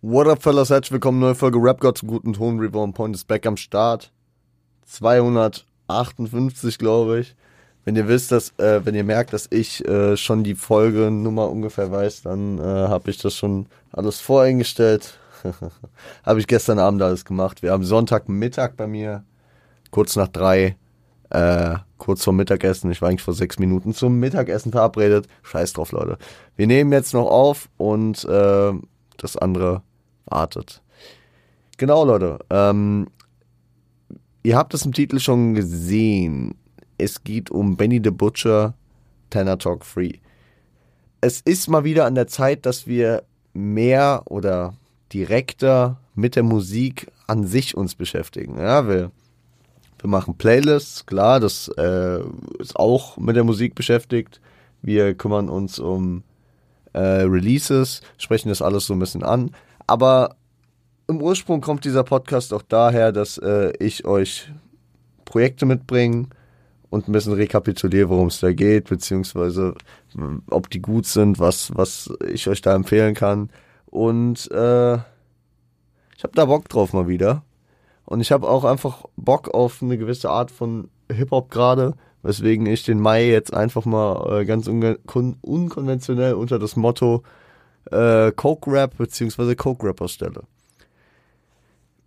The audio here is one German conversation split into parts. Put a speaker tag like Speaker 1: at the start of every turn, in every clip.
Speaker 1: What up, fellas? Herzlich willkommen, neue Folge Rap God zum guten Ton. Reborn Point ist back am Start. 258, glaube ich. Wenn ihr wisst, dass, äh, wenn ihr merkt, dass ich äh, schon die Folgenummer ungefähr weiß, dann äh, habe ich das schon alles voreingestellt. habe ich gestern Abend alles gemacht. Wir haben Sonntagmittag bei mir, kurz nach drei, äh, kurz vor Mittagessen. Ich war eigentlich vor sechs Minuten zum Mittagessen verabredet. Scheiß drauf, Leute. Wir nehmen jetzt noch auf und äh, das andere wartet. Genau, Leute. Ähm, ihr habt es im Titel schon gesehen. Es geht um Benny the Butcher, Tanner Talk Free. Es ist mal wieder an der Zeit, dass wir mehr oder direkter mit der Musik an sich uns beschäftigen. Ja, wir, wir machen Playlists, klar, das äh, ist auch mit der Musik beschäftigt. Wir kümmern uns um äh, Releases, sprechen das alles so ein bisschen an. Aber im Ursprung kommt dieser Podcast auch daher, dass äh, ich euch Projekte mitbringe und ein bisschen rekapituliere, worum es da geht, beziehungsweise ob die gut sind, was, was ich euch da empfehlen kann. Und äh, ich habe da Bock drauf mal wieder. Und ich habe auch einfach Bock auf eine gewisse Art von Hip-Hop gerade, weswegen ich den Mai jetzt einfach mal äh, ganz un unkonventionell unter das Motto äh, Coke Rap bzw. Coke Rapper stelle.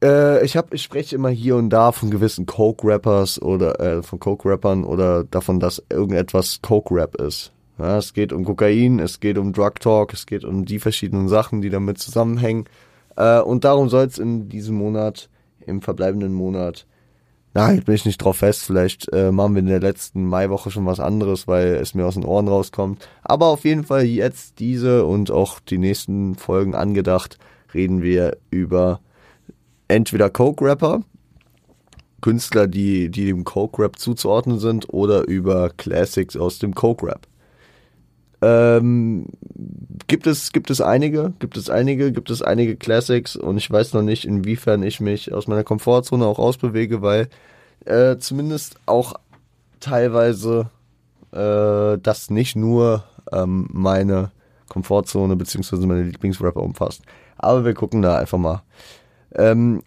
Speaker 1: Äh, ich habe, ich spreche immer hier und da von gewissen Coke Rappers oder äh, von Coke Rappern oder davon, dass irgendetwas Coke Rap ist. Ja, es geht um Kokain, es geht um Drug Talk, es geht um die verschiedenen Sachen, die damit zusammenhängen. Äh, und darum soll es in diesem Monat, im verbleibenden Monat, Nein, bin ich nicht drauf fest. Vielleicht äh, machen wir in der letzten Maiwoche schon was anderes, weil es mir aus den Ohren rauskommt. Aber auf jeden Fall jetzt diese und auch die nächsten Folgen angedacht, reden wir über entweder Coke-Rapper, Künstler, die, die dem Coke-Rap zuzuordnen sind, oder über Classics aus dem Coke-Rap. Ähm, gibt es, gibt es einige, gibt es einige, gibt es einige Classics und ich weiß noch nicht, inwiefern ich mich aus meiner Komfortzone auch ausbewege, weil äh, zumindest auch teilweise äh, das nicht nur ähm, meine Komfortzone beziehungsweise meine Lieblingsrapper umfasst. Aber wir gucken da einfach mal. Ähm,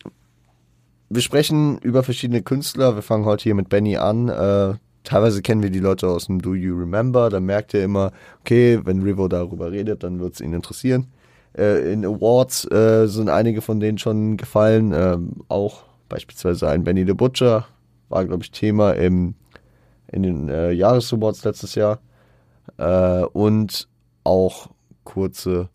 Speaker 1: wir sprechen über verschiedene Künstler. Wir fangen heute hier mit Benny an. Äh, teilweise kennen wir die Leute aus dem Do You Remember, dann merkt ihr immer, okay, wenn Rivo darüber redet, dann wird es ihn interessieren. Äh, in Awards äh, sind einige von denen schon gefallen, ähm, auch beispielsweise ein Benny the Butcher, war glaube ich Thema im, in den äh, Jahresawards letztes Jahr äh, und auch kurze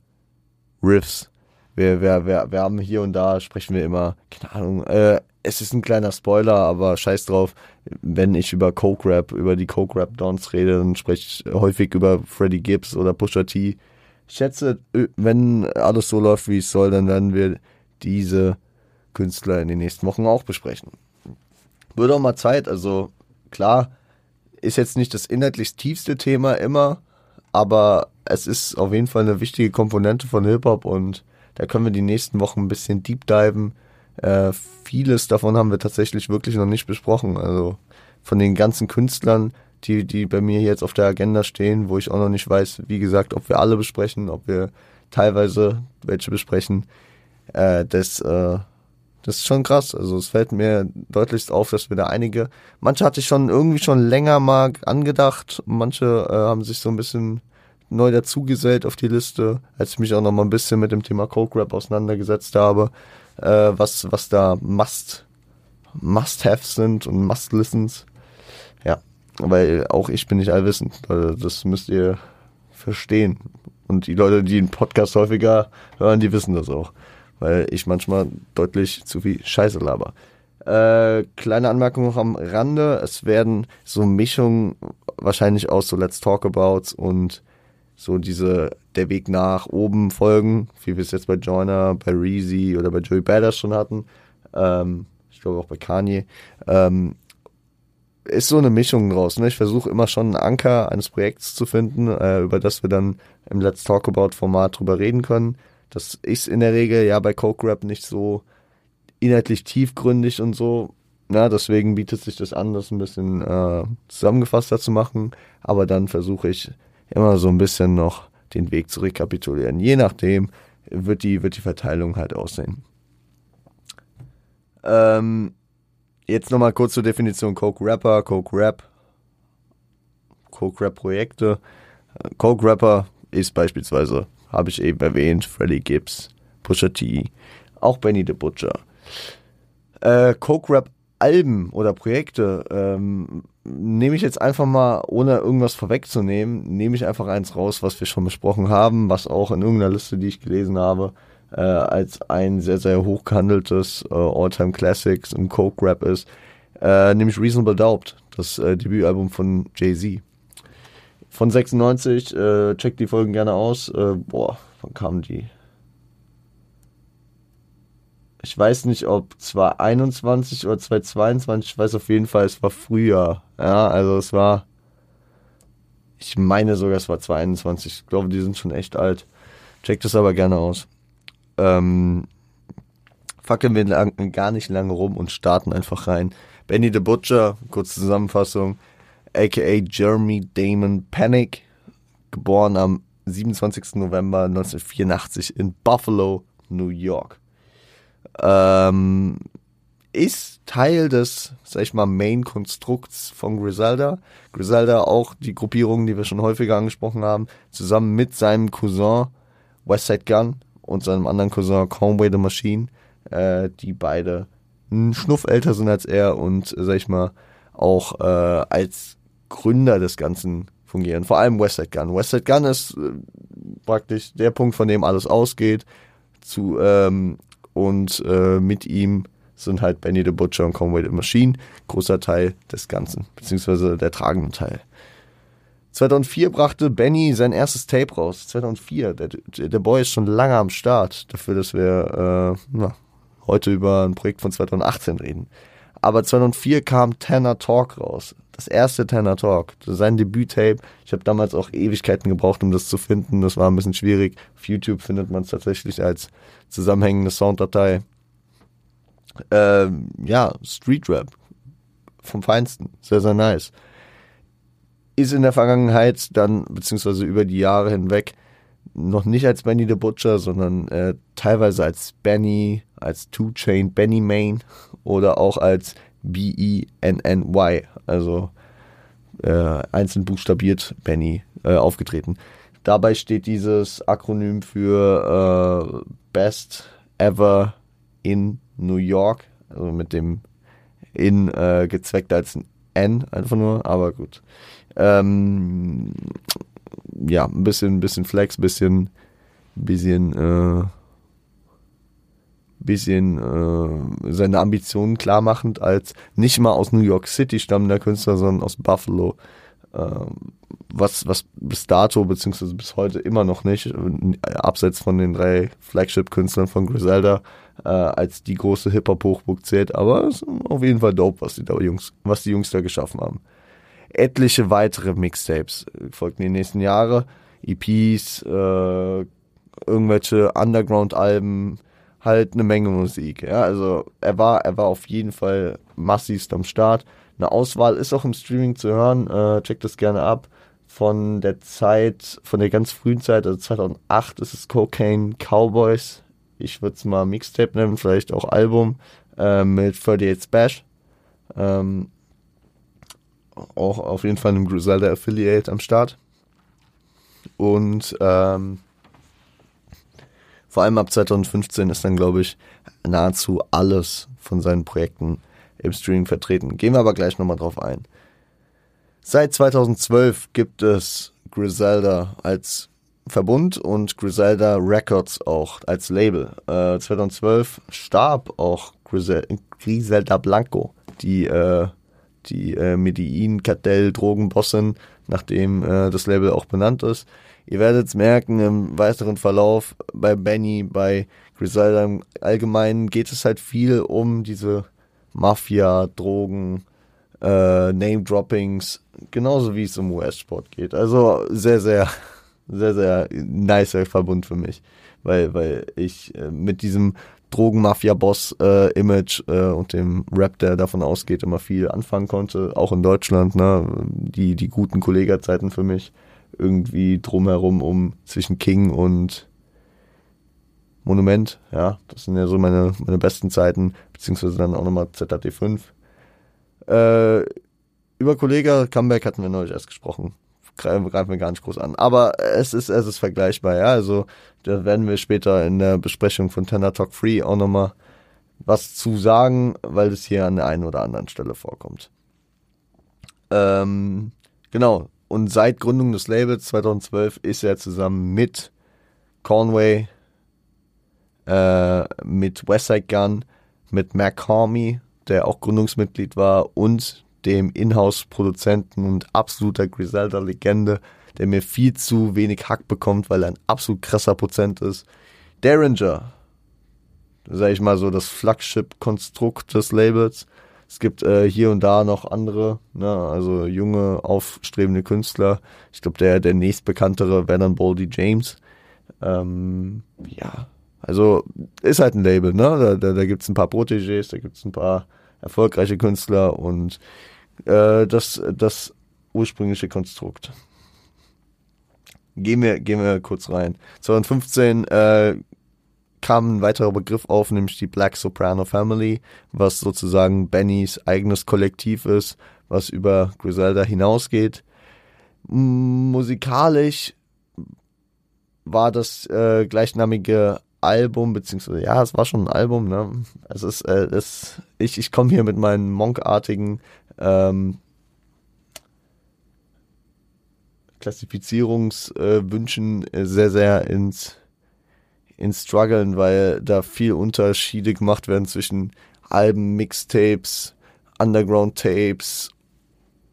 Speaker 1: Riffs. Wir, wir, wir, wir haben hier und da, sprechen wir immer, keine Ahnung, äh, es ist ein kleiner Spoiler, aber scheiß drauf. Wenn ich über Coke Rap, über die Coke Rap Dons rede, dann spreche ich häufig über Freddie Gibbs oder Pusha T. Ich schätze, wenn alles so läuft, wie es soll, dann werden wir diese Künstler in den nächsten Wochen auch besprechen. Würde auch mal Zeit, also klar, ist jetzt nicht das inhaltlich tiefste Thema immer, aber es ist auf jeden Fall eine wichtige Komponente von Hip-Hop und da können wir die nächsten Wochen ein bisschen deep diven äh, vieles davon haben wir tatsächlich wirklich noch nicht besprochen. Also von den ganzen Künstlern, die, die bei mir jetzt auf der Agenda stehen, wo ich auch noch nicht weiß, wie gesagt, ob wir alle besprechen, ob wir teilweise welche besprechen. Äh, das, äh, das ist schon krass. Also es fällt mir deutlichst auf, dass wir da einige, manche hatte ich schon irgendwie schon länger mal angedacht, manche äh, haben sich so ein bisschen neu dazugesellt auf die Liste, als ich mich auch noch mal ein bisschen mit dem Thema Coke Rap auseinandergesetzt habe äh, was, was da Must, Must-Haves sind und Must-Listens. Ja, weil auch ich bin nicht allwissend. Das müsst ihr verstehen. Und die Leute, die den Podcast häufiger hören, die wissen das auch. Weil ich manchmal deutlich zu viel Scheiße laber. Äh, kleine Anmerkung noch am Rande. Es werden so Mischungen wahrscheinlich aus so Let's Talk About und so diese der Weg nach oben folgen, wie wir es jetzt bei Joyner, bei Reezy oder bei Joey Badass schon hatten. Ähm, ich glaube auch bei Kanye. Ähm, ist so eine Mischung draus. Ne? Ich versuche immer schon einen Anker eines Projekts zu finden, äh, über das wir dann im Let's Talk About Format drüber reden können. Das ist in der Regel ja bei Coke Rap nicht so inhaltlich tiefgründig und so. Na, deswegen bietet sich das an, das ein bisschen äh, zusammengefasster zu machen. Aber dann versuche ich immer so ein bisschen noch den Weg zu rekapitulieren. Je nachdem, wird die, wird die Verteilung halt aussehen. Ähm, jetzt nochmal kurz zur Definition Coke Rapper, Coke Rap, Coke Rap Projekte. Coke Rapper ist beispielsweise, habe ich eben erwähnt, Freddie Gibbs, Pusha T, auch Benny the Butcher. Äh, Coke Rap Alben oder Projekte ähm, nehme ich jetzt einfach mal, ohne irgendwas vorwegzunehmen, nehme ich einfach eins raus, was wir schon besprochen haben, was auch in irgendeiner Liste, die ich gelesen habe, äh, als ein sehr, sehr hoch gehandeltes äh, All-Time Classics im Coke Rap ist, äh, nämlich Reasonable Doubt, das äh, Debütalbum von Jay-Z. Von 96, äh, checkt die Folgen gerne aus. Äh, boah, wann kamen die? Ich weiß nicht, ob 2021 oder 2022, ich weiß auf jeden Fall, es war früher. Ja, also es war, ich meine sogar, es war 2021. Ich glaube, die sind schon echt alt. Checkt es aber gerne aus. Ähm, fackeln wir lang, gar nicht lange rum und starten einfach rein. Benny the Butcher, kurze Zusammenfassung, aka Jeremy Damon Panic, geboren am 27. November 1984 in Buffalo, New York ähm, ist Teil des, sag ich mal, Main-Konstrukts von Griselda. Griselda auch die Gruppierung, die wir schon häufiger angesprochen haben, zusammen mit seinem Cousin Westside Gun und seinem anderen Cousin Conway the Machine, äh, die beide einen Schnuff älter sind als er und, sag ich mal, auch äh, als Gründer des Ganzen fungieren. Vor allem Westside Gun. Westside Gun ist äh, praktisch der Punkt, von dem alles ausgeht. Zu ähm, und äh, mit ihm sind halt Benny the Butcher und Conway the Machine, großer Teil des Ganzen, beziehungsweise der tragende Teil. 2004 brachte Benny sein erstes Tape raus. 2004. Der, der Boy ist schon lange am Start, dafür, dass wir äh, na, heute über ein Projekt von 2018 reden. Aber 2004 kam Tanner Talk raus. Das erste Tanner Talk. Sein Debüt-Tape. Ich habe damals auch Ewigkeiten gebraucht, um das zu finden. Das war ein bisschen schwierig. Auf YouTube findet man es tatsächlich als zusammenhängende Sounddatei. Ähm, ja, Street Rap. Vom Feinsten. Sehr, sehr nice. Ist in der Vergangenheit dann, beziehungsweise über die Jahre hinweg, noch nicht als Benny the Butcher, sondern äh, teilweise als Benny, als Two Chain Benny Main oder auch als B-E-N-N-Y, also äh, einzeln buchstabiert Benny, äh, aufgetreten. Dabei steht dieses Akronym für äh, Best Ever in New York, also mit dem in äh, gezweckt als ein N einfach nur, aber gut. Ähm, ja, ein bisschen, ein bisschen Flex, bisschen, bisschen, äh, bisschen äh, seine Ambitionen klar machend als nicht mal aus New York City stammender Künstler, sondern aus Buffalo. Äh, was, was bis dato, beziehungsweise bis heute immer noch nicht, äh, abseits von den drei Flagship-Künstlern von Griselda, äh, als die große Hip-Hop-Hochburg zählt, aber es ist auf jeden Fall dope, was die, da Jungs, was die Jungs da geschaffen haben etliche weitere Mixtapes folgten die nächsten Jahre. EPs, äh, irgendwelche Underground-Alben, halt eine Menge Musik. Ja, also er war, er war auf jeden Fall massivst am Start. Eine Auswahl ist auch im Streaming zu hören. Äh, checkt das gerne ab. Von der Zeit, von der ganz frühen Zeit, also 2008 ist es Cocaine Cowboys. Ich würde es mal Mixtape nennen, vielleicht auch Album äh, mit 38 Bash. Ähm, auch auf jeden Fall einem Griselda Affiliate am Start. Und ähm, vor allem ab 2015 ist dann, glaube ich, nahezu alles von seinen Projekten im Streaming vertreten. Gehen wir aber gleich nochmal drauf ein. Seit 2012 gibt es Griselda als Verbund und Griselda Records auch als Label. Äh, 2012 starb auch Grisel Griselda Blanco, die äh, die äh, Medellin-Kartell-Drogenbossin, nachdem äh, das Label auch benannt ist. Ihr werdet es merken im weiteren Verlauf bei Benny, bei Griselda im Allgemeinen geht es halt viel um diese Mafia, Drogen, äh, Name-Droppings, genauso wie es um US-Sport geht. Also sehr, sehr, sehr, sehr nicer Verbund für mich, weil, weil ich äh, mit diesem Drogenmafia-Boss-Image äh, äh, und dem Rap, der davon ausgeht, immer viel anfangen konnte, auch in Deutschland, ne, die, die guten Kollegerzeiten für mich irgendwie drumherum um zwischen King und Monument, ja, das sind ja so meine, meine besten Zeiten, beziehungsweise dann auch nochmal ZHT5. Äh, über Kollega Comeback hatten wir neulich erst gesprochen. Greifen, greifen wir gar nicht groß an. Aber es ist, es ist vergleichbar, ja. Also, da werden wir später in der Besprechung von Tender Talk Free auch nochmal was zu sagen, weil es hier an der einen oder anderen Stelle vorkommt. Ähm, genau. Und seit Gründung des Labels 2012 ist er zusammen mit Conway, äh, mit Westside Gun, mit Mac Harmy, der auch Gründungsmitglied war, und dem Inhouse-Produzenten und absoluter Griselda-Legende, der mir viel zu wenig Hack bekommt, weil er ein absolut krasser Prozent ist. Derringer, sag ich mal so, das Flagship-Konstrukt des Labels. Es gibt äh, hier und da noch andere, ne, also junge, aufstrebende Künstler. Ich glaube, der, der nächstbekanntere wäre dann Boldy James. Ähm, ja, also ist halt ein Label, ne? Da, da, da gibt es ein paar Protégés, da gibt es ein paar erfolgreiche Künstler und äh, das, das ursprüngliche Konstrukt. Gehen wir, gehen wir kurz rein. 2015 äh, kam ein weiterer Begriff auf, nämlich die Black Soprano Family, was sozusagen Bennys eigenes Kollektiv ist, was über Griselda hinausgeht. Musikalisch war das äh, gleichnamige Album, beziehungsweise ja, es war schon ein Album, ne? Es ist, äh, es, ich, ich komme hier mit meinen monkartigen ähm, Klassifizierungswünschen äh, sehr, sehr ins, ins Struggeln, weil da viel Unterschiede gemacht werden zwischen Alben, Mixtapes, Underground-Tapes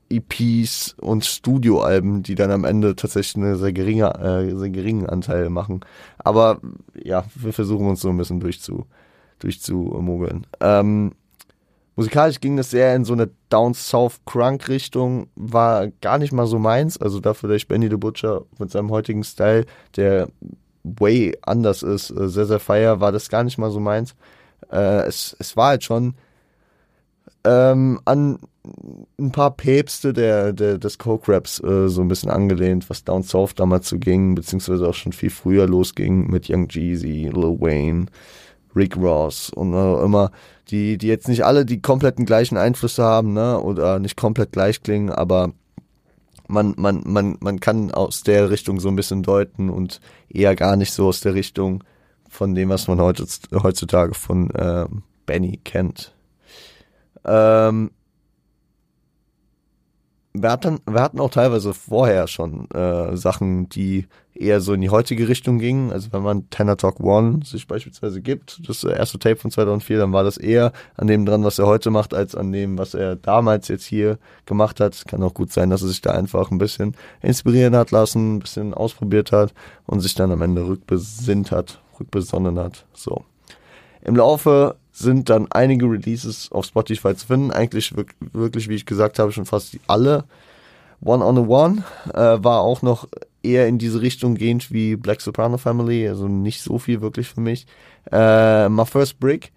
Speaker 1: EPs und Studioalben, die dann am Ende tatsächlich einen sehr, geringer, äh, sehr geringen Anteil machen. Aber ja, wir versuchen uns so ein bisschen durchzu, durchzumogeln. Ähm, musikalisch ging das sehr in so eine Down South Crunk Richtung, war gar nicht mal so meins. Also dafür, ich Benny the Butcher mit seinem heutigen Style, der way anders ist, äh, sehr, sehr feier, war das gar nicht mal so meins. Äh, es, es war halt schon ähm, an ein paar Päpste der, der, des Coke-Raps äh, so ein bisschen angelehnt, was Down South damals so ging, beziehungsweise auch schon viel früher losging mit Young Jeezy, Lil Wayne, Rick Ross und äh, immer, die, die jetzt nicht alle die kompletten gleichen Einflüsse haben, ne, oder nicht komplett gleich klingen, aber man, man, man, man kann aus der Richtung so ein bisschen deuten und eher gar nicht so aus der Richtung von dem, was man heutzutage von äh, Benny kennt. Ähm, wir hatten, wir hatten auch teilweise vorher schon äh, Sachen, die eher so in die heutige Richtung gingen. Also wenn man Tenor Talk One sich beispielsweise gibt, das erste Tape von 2004, dann war das eher an dem dran, was er heute macht, als an dem, was er damals jetzt hier gemacht hat. Kann auch gut sein, dass er sich da einfach ein bisschen inspirieren hat lassen, ein bisschen ausprobiert hat und sich dann am Ende rückbesinnt hat, rückbesonnen hat. So. Im Laufe sind dann einige Releases auf Spotify zu finden. Eigentlich wirklich, wie ich gesagt habe, schon fast alle. One on a One äh, war auch noch eher in diese Richtung gehend wie Black Soprano Family, also nicht so viel wirklich für mich. Äh, My First Brick,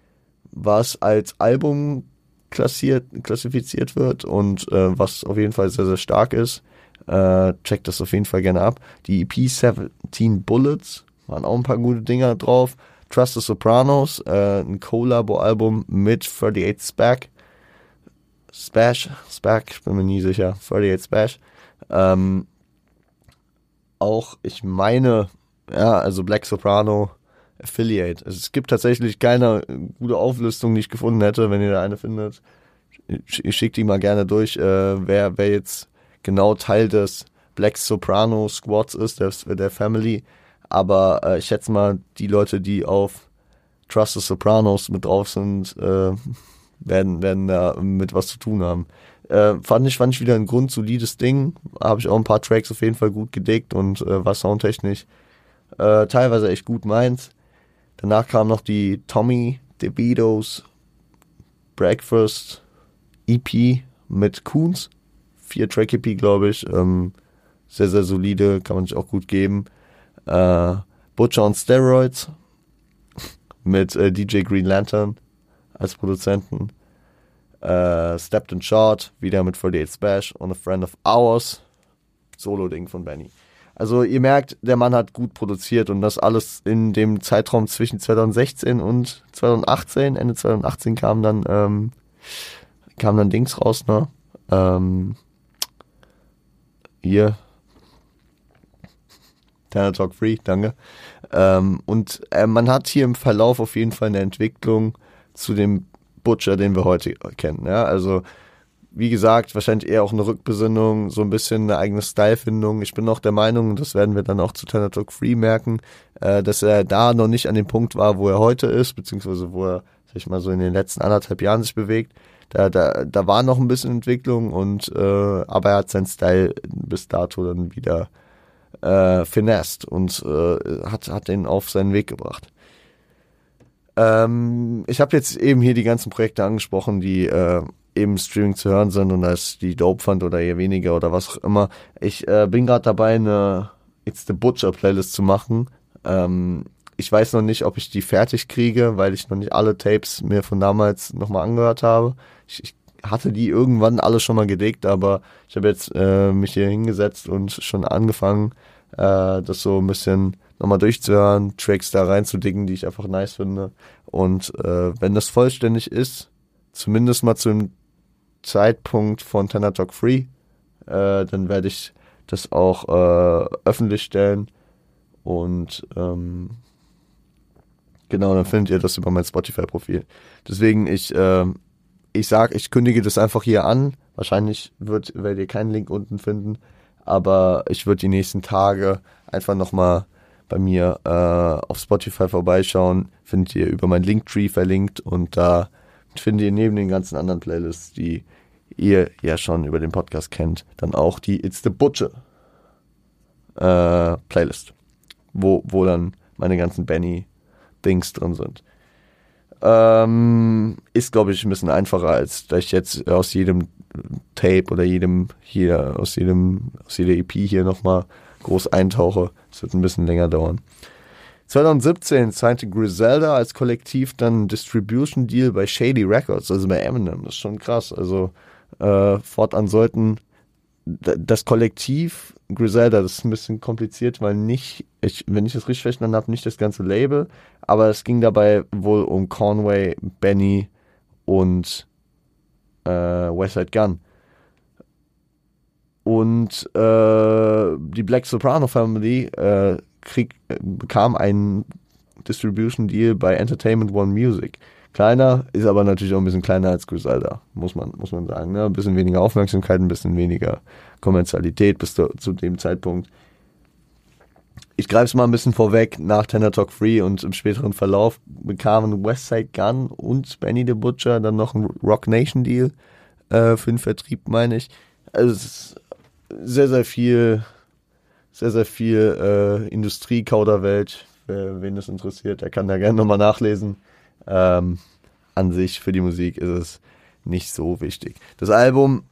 Speaker 1: was als Album klassiert, klassifiziert wird und äh, was auf jeden Fall sehr, sehr stark ist. Äh, checkt das auf jeden Fall gerne ab. Die EP 17 Bullets waren auch ein paar gute Dinger drauf. Trust the Sopranos, äh, ein Collabo-Album mit 38 Spack. Spash, Spack, ich bin mir nie sicher, 38 Spash. Ähm, auch, ich meine, ja, also Black Soprano Affiliate. Also es gibt tatsächlich keine gute Auflistung, die ich gefunden hätte, wenn ihr da eine findet. Ich, schicke die mal gerne durch, äh, wer, wer jetzt genau Teil des Black Soprano Squads ist, der, der Family. Aber äh, ich schätze mal, die Leute, die auf Trust the Sopranos mit drauf sind, äh, werden, werden da mit was zu tun haben. Äh, fand ich, fand ich wieder ein grundsolides Ding. Habe ich auch ein paar Tracks auf jeden Fall gut gedickt und äh, war soundtechnisch äh, teilweise echt gut meins. Danach kam noch die Tommy DeVito's Breakfast EP mit Coons. Vier Track EP, glaube ich. Ähm, sehr, sehr solide, kann man sich auch gut geben. Äh, Butcher on Steroids mit äh, DJ Green Lantern als Produzenten. Äh, Stepped and Short, wieder mit 48 Smash und A Friend of Ours. Solo-Ding von Benny. Also ihr merkt, der Mann hat gut produziert und das alles in dem Zeitraum zwischen 2016 und 2018. Ende 2018 kam dann ähm, kam dann Dings raus, ne? Ähm, hier. Tanner Talk Free, danke. Ähm, und äh, man hat hier im Verlauf auf jeden Fall eine Entwicklung zu dem Butcher, den wir heute kennen. Ja? Also wie gesagt, wahrscheinlich eher auch eine Rückbesinnung, so ein bisschen eine eigene Stylefindung. Ich bin auch der Meinung, das werden wir dann auch zu Tanner Talk Free merken, äh, dass er da noch nicht an dem Punkt war, wo er heute ist, beziehungsweise wo er, sag ich mal, so in den letzten anderthalb Jahren sich bewegt. Da, da, da war noch ein bisschen Entwicklung und äh, aber er hat seinen Style bis dato dann wieder äh, finessed und äh, hat, hat den auf seinen Weg gebracht. Ähm, ich habe jetzt eben hier die ganzen Projekte angesprochen, die äh, eben Streaming zu hören sind und als die dope fand oder eher weniger oder was auch immer. Ich äh, bin gerade dabei, eine It's the Butcher Playlist zu machen. Ähm, ich weiß noch nicht, ob ich die fertig kriege, weil ich noch nicht alle Tapes mir von damals nochmal angehört habe. Ich, ich hatte die irgendwann alle schon mal gedickt, aber ich habe jetzt äh, mich hier hingesetzt und schon angefangen, äh, das so ein bisschen nochmal durchzuhören, Tracks da reinzudicken, die ich einfach nice finde. Und äh, wenn das vollständig ist, zumindest mal zum Zeitpunkt von Tenor Talk Free, äh, dann werde ich das auch äh, öffentlich stellen. Und ähm, genau, dann findet ihr das über mein Spotify-Profil. Deswegen, ich, äh, ich sag, ich kündige das einfach hier an. Wahrscheinlich wird, werdet ihr keinen Link unten finden, aber ich würde die nächsten Tage einfach nochmal bei mir äh, auf Spotify vorbeischauen. Findet ihr über mein Linktree verlinkt und da findet ihr neben den ganzen anderen Playlists, die ihr ja schon über den Podcast kennt, dann auch die It's the Butcher äh, Playlist, wo, wo dann meine ganzen Benny-Dings drin sind. Ähm, ist, glaube ich, ein bisschen einfacher, als dass ich jetzt aus jedem Tape oder jedem hier, aus jedem, aus jeder EP hier nochmal groß eintauche. Das wird ein bisschen länger dauern. 2017 signte Griselda als Kollektiv dann Distribution Deal bei Shady Records, also bei Eminem. Das ist schon krass. Also äh, fortan sollten das Kollektiv Griselda, das ist ein bisschen kompliziert, weil nicht, ich, wenn ich das richtig verstanden habe, nicht das ganze Label, aber es ging dabei wohl um Conway, Benny und äh, Westside Gun. Und äh, die Black Soprano Family äh, krieg, bekam einen Distribution Deal bei Entertainment One Music. Kleiner, ist aber natürlich auch ein bisschen kleiner als Griselda, muss man, muss man sagen. Ne? Ein bisschen weniger Aufmerksamkeit, ein bisschen weniger Kommerzialität bis zu, zu dem Zeitpunkt. Ich greife es mal ein bisschen vorweg, nach Tenor Talk Free und im späteren Verlauf bekamen Westside Gun und Benny the Butcher dann noch einen Rock Nation Deal äh, für den Vertrieb, meine ich. Also es ist sehr, sehr viel, sehr, sehr viel äh, Industrie-Kauderwelsch. Wen das interessiert, der kann da gerne nochmal nachlesen. Ähm, an sich für die Musik ist es nicht so wichtig. Das Album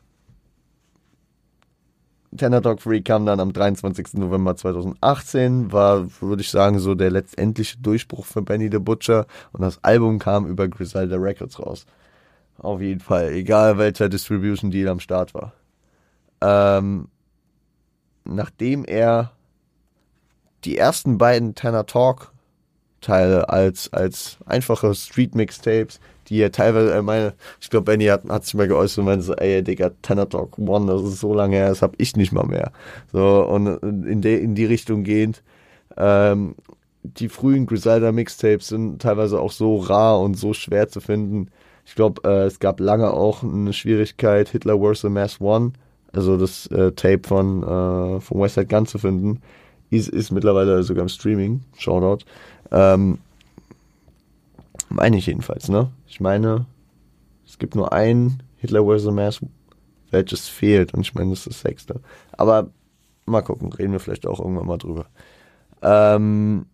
Speaker 1: Tenor Dog Free kam dann am 23. November 2018, war, würde ich sagen, so der letztendliche Durchbruch für Benny the Butcher und das Album kam über Griselda Records raus. Auf jeden Fall, egal welcher Distribution Deal am Start war. Ähm, nachdem er die ersten beiden Tanner Talk Teile als, als einfache Street Mixtapes, die er teilweise, äh, meine, ich glaube, Benny hat, hat sich mal geäußert und meinte so, ey, Digga, Tanner Talk One, das ist so lange her, das hab ich nicht mal mehr. So, und in, de, in die Richtung gehend, ähm, die frühen Griselda Mixtapes sind teilweise auch so rar und so schwer zu finden. Ich glaube, äh, es gab lange auch eine Schwierigkeit, Hitler vs. Mass One also das äh, Tape von, äh, von West Side Gun zu finden. Ist, ist mittlerweile sogar im Streaming. Shoutout. Ähm, meine ich jedenfalls, ne? Ich meine, es gibt nur ein Hitler vs. Mass, welches fehlt. Und ich meine, das ist das sechste. Aber mal gucken, reden wir vielleicht auch irgendwann mal drüber. Ähm,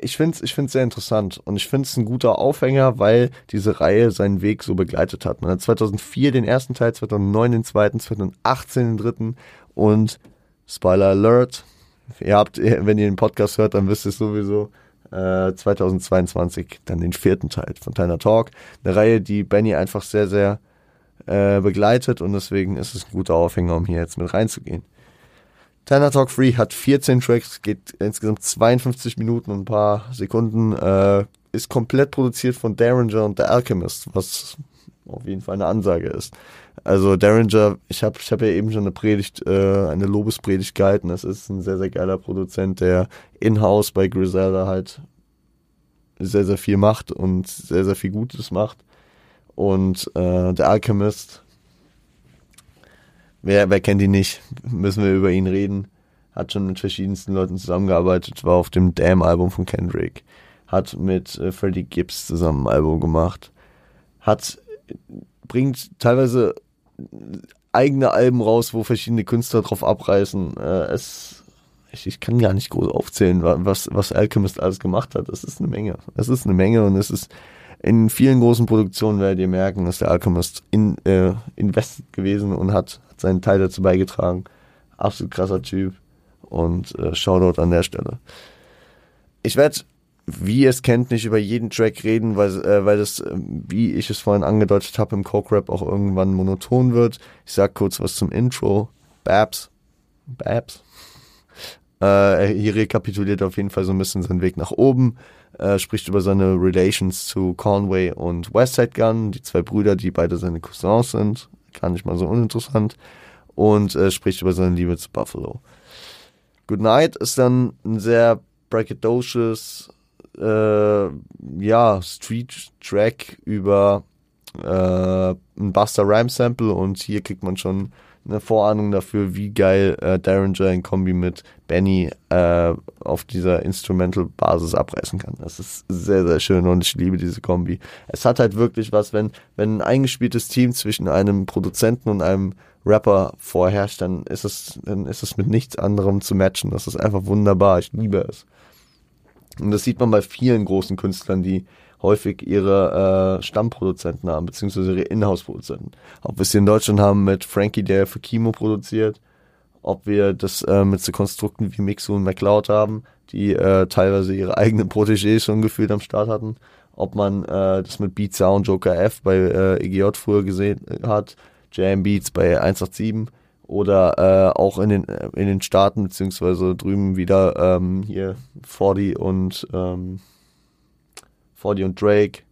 Speaker 1: ich finde es ich find's sehr interessant und ich finde es ein guter Aufhänger, weil diese Reihe seinen Weg so begleitet hat. Man hat 2004 den ersten Teil, 2009 den zweiten, 2018 den dritten und Spoiler Alert, ihr habt, wenn ihr den Podcast hört, dann wisst ihr es sowieso, äh, 2022 dann den vierten Teil von Tyler Talk. Eine Reihe, die Benny einfach sehr, sehr äh, begleitet und deswegen ist es ein guter Aufhänger, um hier jetzt mit reinzugehen. Tanner Talk Free hat 14 Tracks, geht insgesamt 52 Minuten und ein paar Sekunden, äh, ist komplett produziert von Derringer und The Alchemist, was auf jeden Fall eine Ansage ist. Also Derringer, ich habe ich hab ja eben schon eine Predigt, äh, eine Lobespredigt gehalten. Das ist ein sehr, sehr geiler Produzent, der in-house bei Griselda halt sehr, sehr viel macht und sehr, sehr viel Gutes macht. Und äh, der Alchemist, wer, wer kennt ihn nicht, müssen wir über ihn reden. Hat schon mit verschiedensten Leuten zusammengearbeitet, war auf dem Damn-Album von Kendrick, hat mit äh, Freddie Gibbs zusammen ein Album gemacht, hat bringt teilweise eigene Alben raus, wo verschiedene Künstler drauf abreißen. Äh, es, ich, ich, kann gar nicht groß aufzählen, was, was Alchemist alles gemacht hat. Das ist eine Menge. Es ist eine Menge und es ist in vielen großen Produktionen werdet ihr merken, dass der Alchemist in, äh, invested gewesen und hat, hat seinen Teil dazu beigetragen. Absolut krasser Typ und äh, Shoutout an der Stelle. Ich werde wie ihr es kennt, nicht über jeden Track reden, weil, äh, weil das, äh, wie ich es vorhin angedeutet habe, im Coke-Rap auch irgendwann monoton wird. Ich sag kurz was zum Intro. Babs. Babs. Äh, hier rekapituliert auf jeden Fall so ein bisschen seinen Weg nach oben. Äh, spricht über seine Relations zu Conway und Westside Gun, die zwei Brüder, die beide seine Cousins sind. Gar nicht mal so uninteressant. Und äh, spricht über seine Liebe zu Buffalo. Good Night ist dann ein sehr braggadocious, äh, ja, Street-Track über äh, ein Buster Rhyme Sample und hier kriegt man schon eine Vorahnung dafür, wie geil äh, Derringer in Kombi mit Benny äh, auf dieser Instrumental-Basis abreißen kann. Das ist sehr, sehr schön und ich liebe diese Kombi. Es hat halt wirklich was, wenn, wenn ein eingespieltes Team zwischen einem Produzenten und einem Rapper vorherrscht, dann ist es, dann ist es mit nichts anderem zu matchen. Das ist einfach wunderbar. Ich liebe es. Und das sieht man bei vielen großen Künstlern, die häufig ihre äh, Stammproduzenten haben, beziehungsweise ihre Inhouse-Produzenten. Ob wir es hier in Deutschland haben mit Frankie, der für Kimo produziert, ob wir das äh, mit so Konstrukten wie Mixu und McLeod haben, die äh, teilweise ihre eigenen Protégés schon gefühlt am Start hatten, ob man äh, das mit Beat Sound Joker F bei äh, EGJ früher gesehen hat, Jam Beats bei 187 oder äh, auch in den in den Staaten beziehungsweise drüben wieder ähm, hier 40 und ähm, 40 und Drake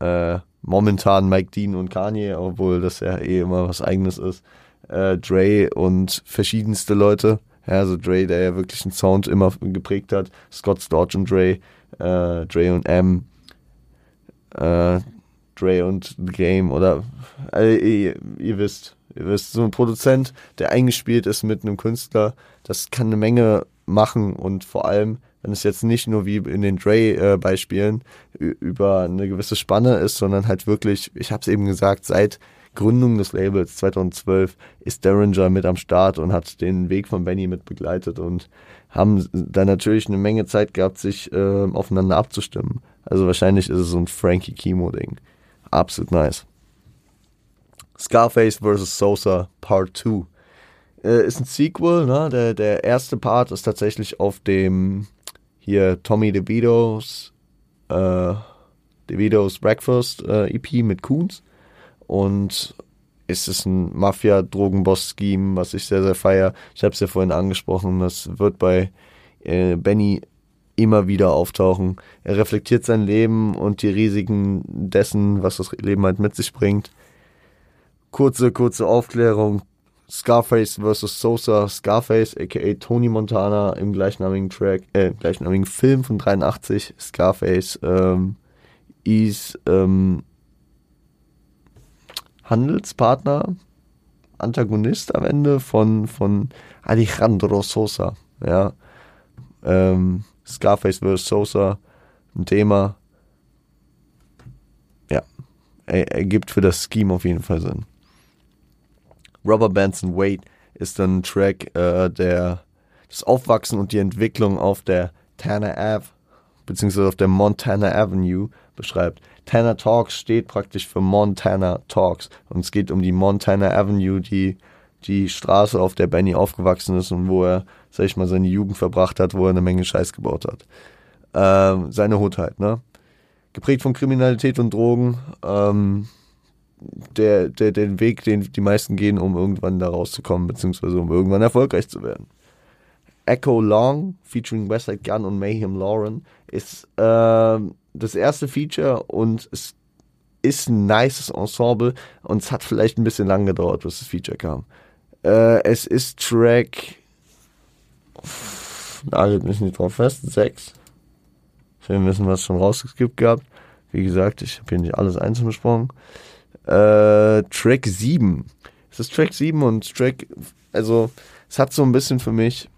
Speaker 1: äh, momentan Mike Dean und Kanye, obwohl das ja eh immer was eigenes ist. Äh, Dre und verschiedenste Leute. Ja, also Dre, der ja wirklich einen Sound immer geprägt hat. Scott Storch und Dre, äh, Dre und M, äh, Dre und Game oder äh, ihr, ihr wisst, Ihr wisst, so ein Produzent, der eingespielt ist mit einem Künstler, das kann eine Menge machen und vor allem, wenn es jetzt nicht nur wie in den Dre-Beispielen äh, über eine gewisse Spanne ist, sondern halt wirklich, ich habe es eben gesagt, seit Gründung des Labels 2012 ist Derringer mit am Start und hat den Weg von Benny mit begleitet und haben da natürlich eine Menge Zeit gehabt, sich äh, aufeinander abzustimmen. Also wahrscheinlich ist es so ein Frankie Kimo-Ding. Absolut nice. Scarface vs. Sosa Part 2. Äh, ist ein Sequel, ne? Der, der erste Part ist tatsächlich auf dem hier Tommy DeVito's äh, DeVito's Breakfast äh, EP mit Coons. Und ist es ein Mafia-Drogenboss-Scheme, was ich sehr, sehr feier. Ich habe es ja vorhin angesprochen, das wird bei äh, Benny immer wieder auftauchen. Er reflektiert sein Leben und die Risiken dessen, was das Leben halt mit sich bringt kurze, kurze Aufklärung. Scarface vs. Sosa, Scarface, aka Tony Montana im gleichnamigen Track, äh, gleichnamigen Film von 83, Scarface, ähm, ist ähm, Handelspartner, Antagonist am Ende von, von Alejandro Sosa, ja. Ähm, Scarface vs. Sosa, ein Thema, ja, er, ergibt für das Scheme auf jeden Fall Sinn. Rubber Bands and Wait ist dann ein Track, äh, der das Aufwachsen und die Entwicklung auf der Tanner Ave beziehungsweise auf der Montana Avenue beschreibt. Tanner Talks steht praktisch für Montana Talks und es geht um die Montana Avenue, die die Straße, auf der Benny aufgewachsen ist und wo er, sag ich mal, seine Jugend verbracht hat, wo er eine Menge Scheiß gebaut hat. Ähm, seine Hut halt, ne? Geprägt von Kriminalität und Drogen, ähm, der, der, den Weg, den die meisten gehen, um irgendwann da rauszukommen, beziehungsweise um irgendwann erfolgreich zu werden. Echo Long, featuring Westside Gun und Mayhem Lauren, ist äh, das erste Feature und es ist ein nices Ensemble und es hat vielleicht ein bisschen lang gedauert, bis das Feature kam. Äh, es ist Track, nagelt mich nicht drauf fest, 6. Ich will wissen, was schon rausgeskippt gehabt. Wie gesagt, ich habe hier nicht alles einzeln besprochen. Äh, Track 7. Es ist Track 7 und Track, also es hat so ein bisschen für mich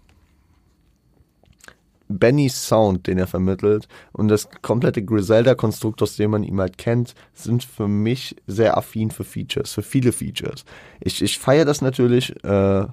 Speaker 1: Bennys Sound, den er vermittelt und das komplette Griselda-Konstrukt, aus dem man ihn halt kennt, sind für mich sehr affin für Features, für viele Features. Ich, ich feiere das natürlich, äh,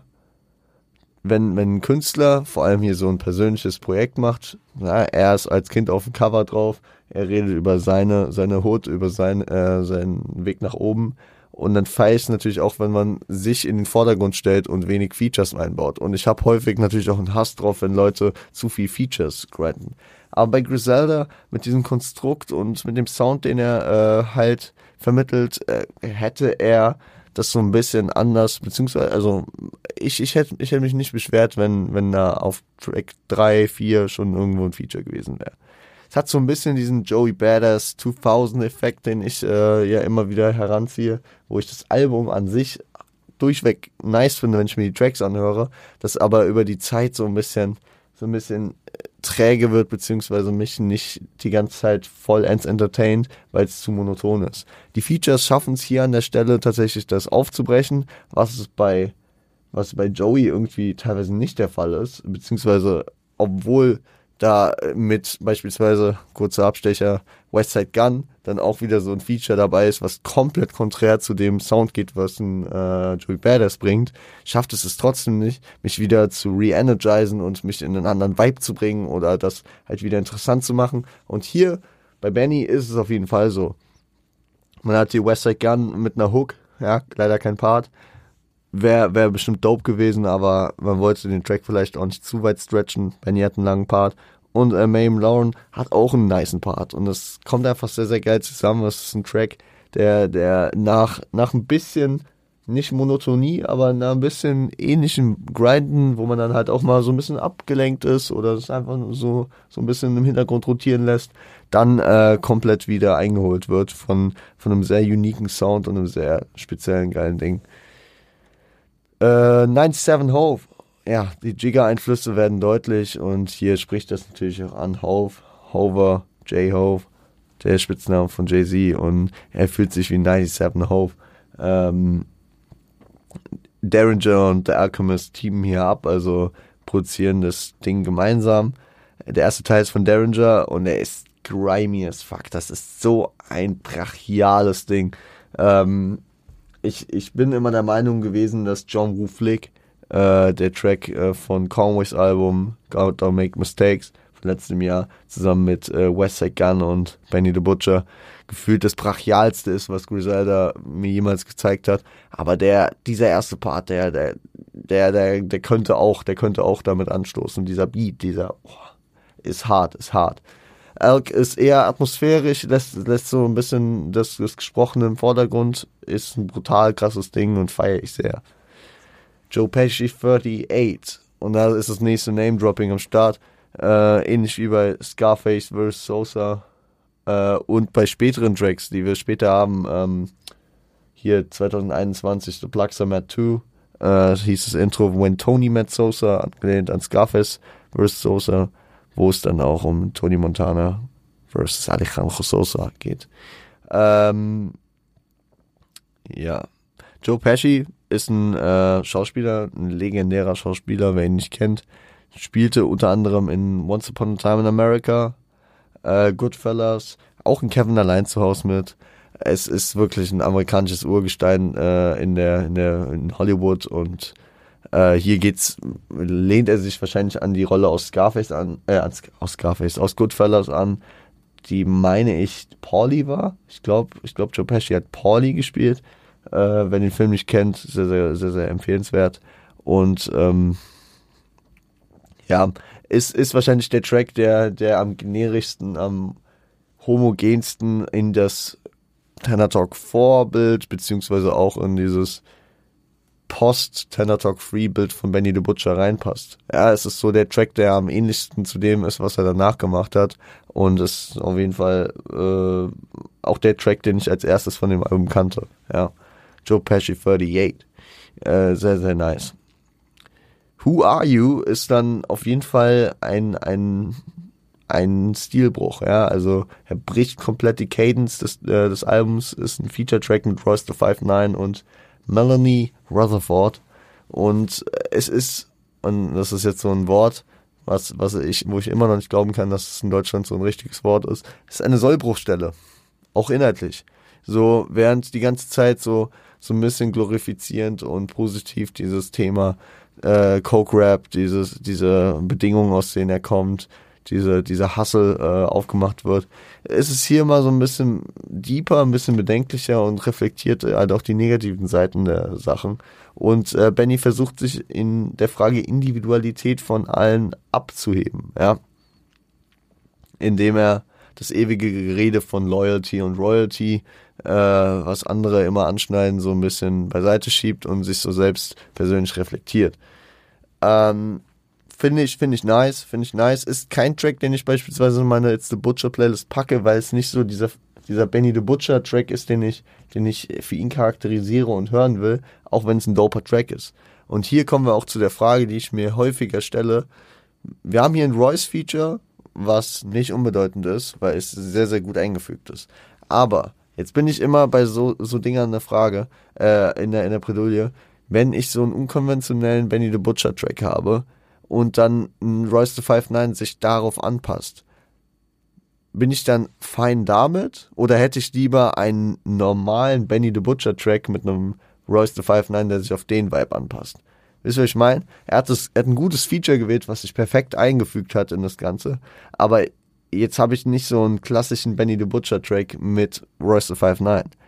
Speaker 1: wenn, wenn ein Künstler vor allem hier so ein persönliches Projekt macht, na, er ist als Kind auf dem Cover drauf, er redet über seine, seine Hut, über sein, äh, seinen Weg nach oben und dann feiere ich es natürlich auch, wenn man sich in den Vordergrund stellt und wenig Features einbaut. Und ich habe häufig natürlich auch einen Hass drauf, wenn Leute zu viel Features grinden. Aber bei Griselda mit diesem Konstrukt und mit dem Sound, den er äh, halt vermittelt, äh, hätte er das so ein bisschen anders, beziehungsweise, also ich, ich hätte ich hätte mich nicht beschwert, wenn, wenn da auf Track 3, 4 schon irgendwo ein Feature gewesen wäre. Es hat so ein bisschen diesen Joey Badass 2000 Effekt, den ich äh, ja immer wieder heranziehe, wo ich das Album an sich durchweg nice finde, wenn ich mir die Tracks anhöre, das aber über die Zeit so ein bisschen so ein bisschen träge wird, beziehungsweise mich nicht die ganze Zeit vollends entertaint, weil es zu monoton ist. Die Features schaffen es hier an der Stelle tatsächlich, das aufzubrechen, was es bei, was bei Joey irgendwie teilweise nicht der Fall ist, beziehungsweise obwohl da mit beispielsweise, kurzer Abstecher, Westside Gun dann auch wieder so ein Feature dabei ist, was komplett konträr zu dem Sound geht, was ein äh, Joey Badass bringt, schafft es es trotzdem nicht, mich wieder zu re-energizen und mich in einen anderen Vibe zu bringen oder das halt wieder interessant zu machen. Und hier bei Benny ist es auf jeden Fall so. Man hat die Westside Gun mit einer Hook, ja, leider kein Part, Wäre wär bestimmt dope gewesen, aber man wollte den Track vielleicht auch nicht zu weit stretchen. Benny hat einen langen Part. Und äh, Mame Lauren hat auch einen niceen Part. Und es kommt einfach sehr, sehr geil zusammen. Es ist ein Track, der, der nach, nach ein bisschen, nicht Monotonie, aber nach ein bisschen ähnlichem Grinden, wo man dann halt auch mal so ein bisschen abgelenkt ist oder es einfach so, so ein bisschen im Hintergrund rotieren lässt, dann äh, komplett wieder eingeholt wird von, von einem sehr uniken Sound und einem sehr speziellen geilen Ding. Äh, 97 Hove. Ja, die Jigger-Einflüsse werden deutlich und hier spricht das natürlich auch an. Hove, Hover, J-Hove, der Spitzname von Jay-Z und er fühlt sich wie 97 Hove. Ähm, Derringer und The Alchemist teamen hier ab, also produzieren das Ding gemeinsam. Der erste Teil ist von Derringer und er ist grimy as fuck. Das ist so ein brachiales Ding. Ähm, ich, ich bin immer der Meinung gewesen, dass John Woo Flick, äh, der Track äh, von Conways Album God Don't Make Mistakes von letztem Jahr, zusammen mit äh, Westside Gun und Benny the Butcher, gefühlt das brachialste ist, was Griselda mir jemals gezeigt hat. Aber der, dieser erste Part, der, der, der, der, der könnte auch, der könnte auch damit anstoßen. Dieser Beat, dieser, oh, ist hart, ist hart. Elk ist eher atmosphärisch, lässt, lässt so ein bisschen das, das Gesprochene im Vordergrund, ist ein brutal krasses Ding und feiere ich sehr. Joe Pesci 38 und da ist das nächste Name-Dropping am Start, äh, ähnlich wie bei Scarface vs. Sosa äh, und bei späteren Tracks, die wir später haben, ähm, hier 2021, The Plugs Are Mad 2, äh, hieß das Intro When Tony Met Sosa, angelehnt an Scarface vs. Sosa wo es dann auch um Tony Montana versus Alejandro Sosa geht. Ähm, ja. Joe Pesci ist ein äh, Schauspieler, ein legendärer Schauspieler, wer ihn nicht kennt. Spielte unter anderem in Once Upon a Time in America, äh, Goodfellas, auch in Kevin allein zu Hause mit. Es ist wirklich ein amerikanisches Urgestein äh, in der in der in Hollywood und äh, hier geht's, lehnt er sich wahrscheinlich an die Rolle aus Scarface an, äh, aus Scarface, aus Goodfellas an, die meine ich Pauli war. Ich glaube, ich glaube, Joe Pesci hat Pauli gespielt. Äh, wer den Film nicht kennt, sehr, sehr, sehr, sehr empfehlenswert. Und ähm, ja, ist, ist wahrscheinlich der Track, der, der am generischsten, am homogensten in das Tenor Talk Vorbild, beziehungsweise auch in dieses Post-Tenor Talk Free-Bild von Benny the Butcher reinpasst. Ja, es ist so der Track, der am ähnlichsten zu dem ist, was er danach gemacht hat. Und es ist auf jeden Fall äh, auch der Track, den ich als erstes von dem Album kannte. Ja. Joe Pesci 38. Äh, sehr, sehr nice. Who Are You ist dann auf jeden Fall ein, ein, ein Stilbruch, ja. Also er bricht komplett die Cadence des, äh, des Albums, ist ein Feature-Track mit Royce the 59 und Melanie Rutherford. Und es ist, und das ist jetzt so ein Wort, was, was ich, wo ich immer noch nicht glauben kann, dass es in Deutschland so ein richtiges Wort ist, es ist eine Sollbruchstelle. Auch inhaltlich. So, während die ganze Zeit so, so ein bisschen glorifizierend und positiv dieses Thema äh, Coke Rap, dieses, diese Bedingungen, aus denen er kommt, diese, dieser Hassel äh, aufgemacht wird. Es ist hier mal so ein bisschen deeper, ein bisschen bedenklicher und reflektiert halt auch die negativen Seiten der Sachen. Und äh, Benny versucht sich in der Frage Individualität von allen abzuheben, ja. Indem er das ewige Gerede von Loyalty und Royalty, äh, was andere immer anschneiden, so ein bisschen beiseite schiebt und sich so selbst persönlich reflektiert. Ähm, finde ich, finde ich nice, finde ich nice. Ist kein Track, den ich beispielsweise in meine It's the Butcher Playlist packe, weil es nicht so dieser, dieser Benny the Butcher Track ist, den ich, den ich für ihn charakterisiere und hören will, auch wenn es ein doper Track ist. Und hier kommen wir auch zu der Frage, die ich mir häufiger stelle. Wir haben hier ein Royce-Feature, was nicht unbedeutend ist, weil es sehr, sehr gut eingefügt ist. Aber jetzt bin ich immer bei so, so Dingern eine Frage, äh, in der, in der Predulie, wenn ich so einen unkonventionellen Benny the Butcher Track habe, und dann Royce the 59 sich darauf anpasst. Bin ich dann fein damit? Oder hätte ich lieber einen normalen Benny the Butcher Track mit einem Royce the 59, der sich auf den Vibe anpasst? Wisst ihr, was ich meine? Er hat, er hat ein gutes Feature gewählt, was sich perfekt eingefügt hat in das Ganze. Aber jetzt habe ich nicht so einen klassischen Benny the Butcher Track mit Royce the 59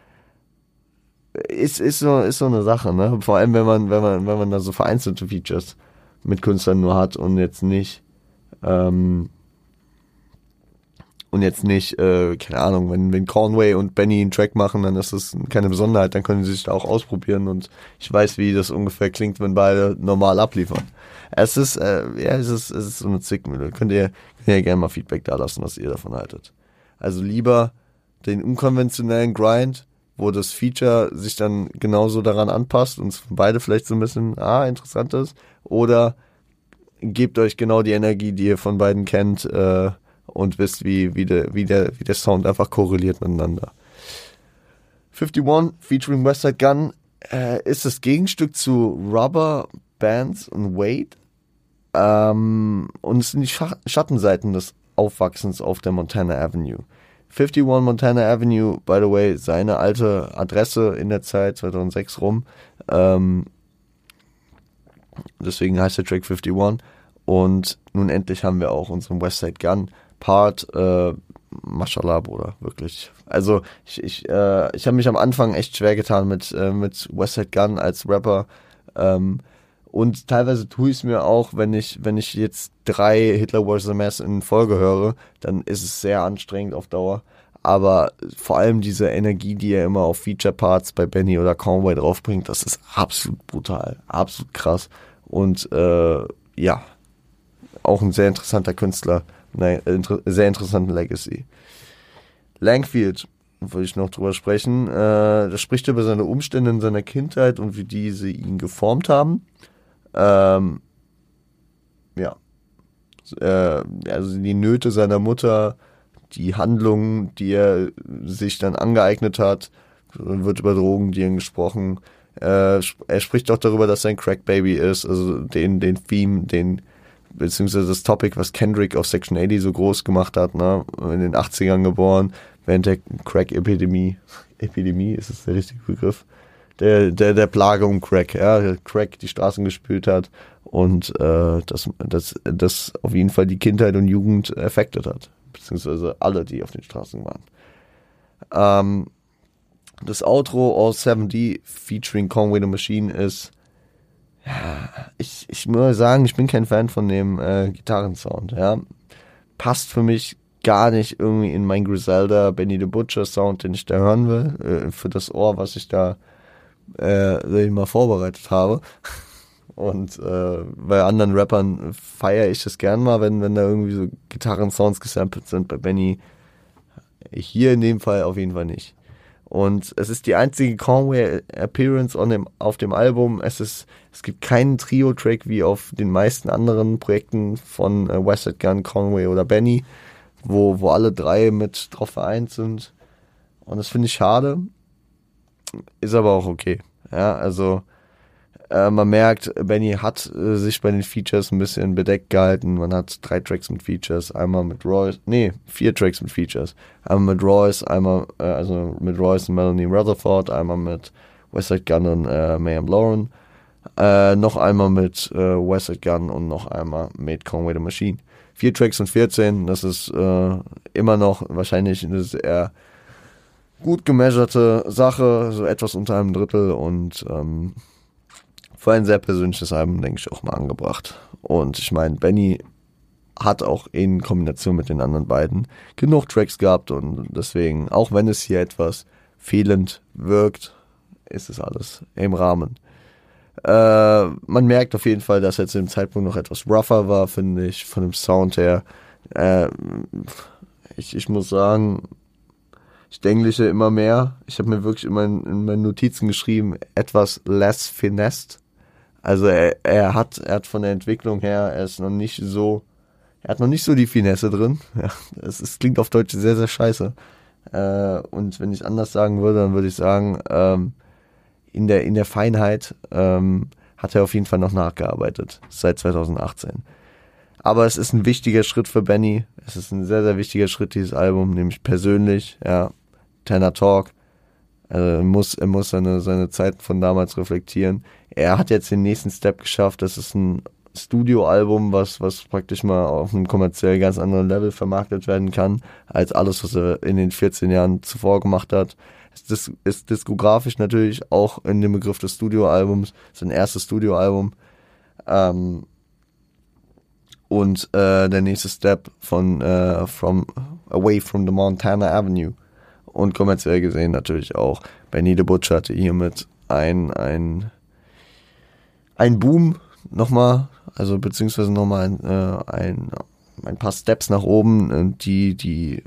Speaker 1: ist, ist so, ist so eine Sache, ne? Vor allem, wenn man, wenn man, wenn man da so vereinzelte Features mit Künstlern nur hat und jetzt nicht ähm, und jetzt nicht, äh, keine Ahnung, wenn, wenn Conway und Benny einen Track machen, dann ist das keine Besonderheit, dann können sie sich da auch ausprobieren und ich weiß, wie das ungefähr klingt, wenn beide normal abliefern. Es ist, äh, ja, es ist, es ist so eine Zwickmühle. Könnt ihr, könnt ihr gerne mal Feedback da lassen, was ihr davon haltet. Also lieber den unkonventionellen Grind, wo das Feature sich dann genauso daran anpasst und beide vielleicht so ein bisschen, ah, interessant ist, oder gebt euch genau die Energie, die ihr von beiden kennt äh, und wisst, wie, wie, der, wie, der, wie der Sound einfach korreliert miteinander. 51 featuring Westside Gun äh, ist das Gegenstück zu Rubber, Bands und Wade. Ähm, und sind die Sch Schattenseiten des Aufwachsens auf der Montana Avenue. 51 Montana Avenue, by the way, seine alte Adresse in der Zeit 2006 rum. Ähm, Deswegen heißt der Track 51. Und nun endlich haben wir auch unseren Westside Gun Part. Äh, Mashallah, Bruder, wirklich. Also ich, ich, äh, ich habe mich am Anfang echt schwer getan mit, äh, mit Westside Gun als Rapper. Ähm, und teilweise tue ich es mir auch, wenn ich, wenn ich jetzt drei Hitler vs. Mass in Folge höre, dann ist es sehr anstrengend auf Dauer. Aber vor allem diese Energie, die er immer auf Feature Parts bei Benny oder Conway draufbringt, das ist absolut brutal, absolut krass. Und äh, ja, auch ein sehr interessanter Künstler, eine inter sehr interessante Legacy. Langfield, wollte ich noch drüber sprechen, äh, das spricht über seine Umstände in seiner Kindheit und wie diese ihn geformt haben. Ähm, ja. Äh, also die Nöte seiner Mutter, die Handlungen, die er sich dann angeeignet hat, wird über Drogendealen gesprochen, äh, er spricht auch darüber, dass er ein Crack-Baby ist, also den, den Theme, den, beziehungsweise das Topic, was Kendrick auf Section 80 so groß gemacht hat, ne, in den 80ern geboren, während der Crack-Epidemie, Epidemie, ist das der richtige Begriff? Der, der, der Plage um Crack, ja, Crack die Straßen gespült hat und äh, das, das, das auf jeden Fall die Kindheit und Jugend affected hat, beziehungsweise alle, die auf den Straßen waren. Ähm, das Outro All 7D featuring Conway the Machine ist, ja, ich, ich muss sagen, ich bin kein Fan von dem äh, Gitarrensound, ja. Passt für mich gar nicht irgendwie in mein Griselda, Benny the Butcher Sound, den ich da hören will, äh, für das Ohr, was ich da äh, mal vorbereitet habe. Und äh, bei anderen Rappern feiere ich das gern mal, wenn, wenn da irgendwie so Gitarren-Sounds gesampelt sind. Bei Benny hier in dem Fall auf jeden Fall nicht. Und es ist die einzige Conway-Appearance auf dem Album. Es, ist, es gibt keinen Trio-Track wie auf den meisten anderen Projekten von äh, Westside Gun, Conway oder Benny, wo, wo alle drei mit drauf vereint sind. Und das finde ich schade. Ist aber auch okay. Ja, also äh, man merkt, Benny hat äh, sich bei den Features ein bisschen bedeckt gehalten. Man hat drei Tracks mit Features, einmal mit Royce, nee, vier Tracks mit Features. Einmal mit Royce, einmal, äh, also mit Royce und Melanie Rutherford, einmal mit Westside Gun und äh, Mayhem Lauren. Äh, noch einmal mit äh, Westside Gun und noch einmal mit Conway the Machine. Vier Tracks und 14, das ist äh, immer noch wahrscheinlich eine sehr gut gemeaserte Sache, so etwas unter einem Drittel und ähm, für ein sehr persönliches Album, denke ich, auch mal angebracht. Und ich meine, Benny hat auch in Kombination mit den anderen beiden genug Tracks gehabt und deswegen, auch wenn es hier etwas fehlend wirkt, ist es alles im Rahmen. Äh, man merkt auf jeden Fall, dass er zu dem Zeitpunkt noch etwas rougher war, finde ich, von dem Sound her. Äh, ich, ich muss sagen, ich denglische immer mehr. Ich habe mir wirklich in meinen, in meinen Notizen geschrieben, etwas less finessed. Also er, er hat, er hat von der Entwicklung her, er ist noch nicht so, er hat noch nicht so die Finesse drin. Ja, es, es klingt auf Deutsch sehr, sehr scheiße. Äh, und wenn ich anders sagen würde, dann würde ich sagen, ähm, in der, in der Feinheit ähm, hat er auf jeden Fall noch nachgearbeitet, seit 2018. Aber es ist ein wichtiger Schritt für Benny. Es ist ein sehr, sehr wichtiger Schritt, dieses Album, nämlich persönlich, ja. Tanner Talk. Also er muss, er muss seine, seine Zeit von damals reflektieren er hat jetzt den nächsten Step geschafft. Das ist ein Studioalbum, was, was praktisch mal auf einem kommerziell ganz anderen Level vermarktet werden kann, als alles, was er in den 14 Jahren zuvor gemacht hat. Es ist diskografisch natürlich auch in dem Begriff des Studioalbums, sein erstes Studioalbum. Ähm, und äh, der nächste Step von äh, From Away from the Montana Avenue. Und kommerziell gesehen natürlich auch. Benny the Butcher hatte hiermit ein, ein ein Boom nochmal, also beziehungsweise nochmal ein, äh, ein, ein paar Steps nach oben, äh, die, die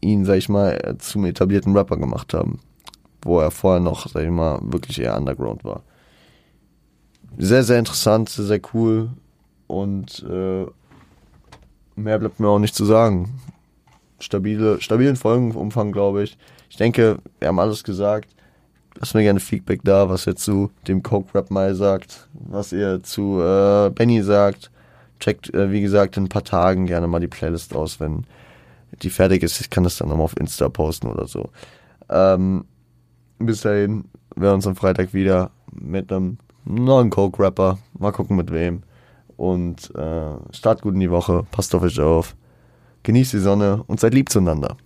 Speaker 1: ihn, sag ich mal, zum etablierten Rapper gemacht haben. Wo er vorher noch, sag ich mal, wirklich eher Underground war. Sehr, sehr interessant, sehr, sehr cool. Und äh, mehr bleibt mir auch nicht zu sagen. Stabile, stabilen Folgenumfang, glaube ich. Ich denke, wir haben alles gesagt. Lasst mir gerne Feedback da, was ihr zu dem Coke Rap mal sagt, was ihr zu äh, Benny sagt. Checkt, äh, wie gesagt, in ein paar Tagen gerne mal die Playlist aus, wenn die fertig ist. Ich kann das dann nochmal auf Insta posten oder so. Ähm, bis dahin, wir uns am Freitag wieder mit einem neuen Coke Rapper. Mal gucken mit wem. Und äh, start gut in die Woche. Passt auf euch auf. Genießt die Sonne und seid lieb zueinander.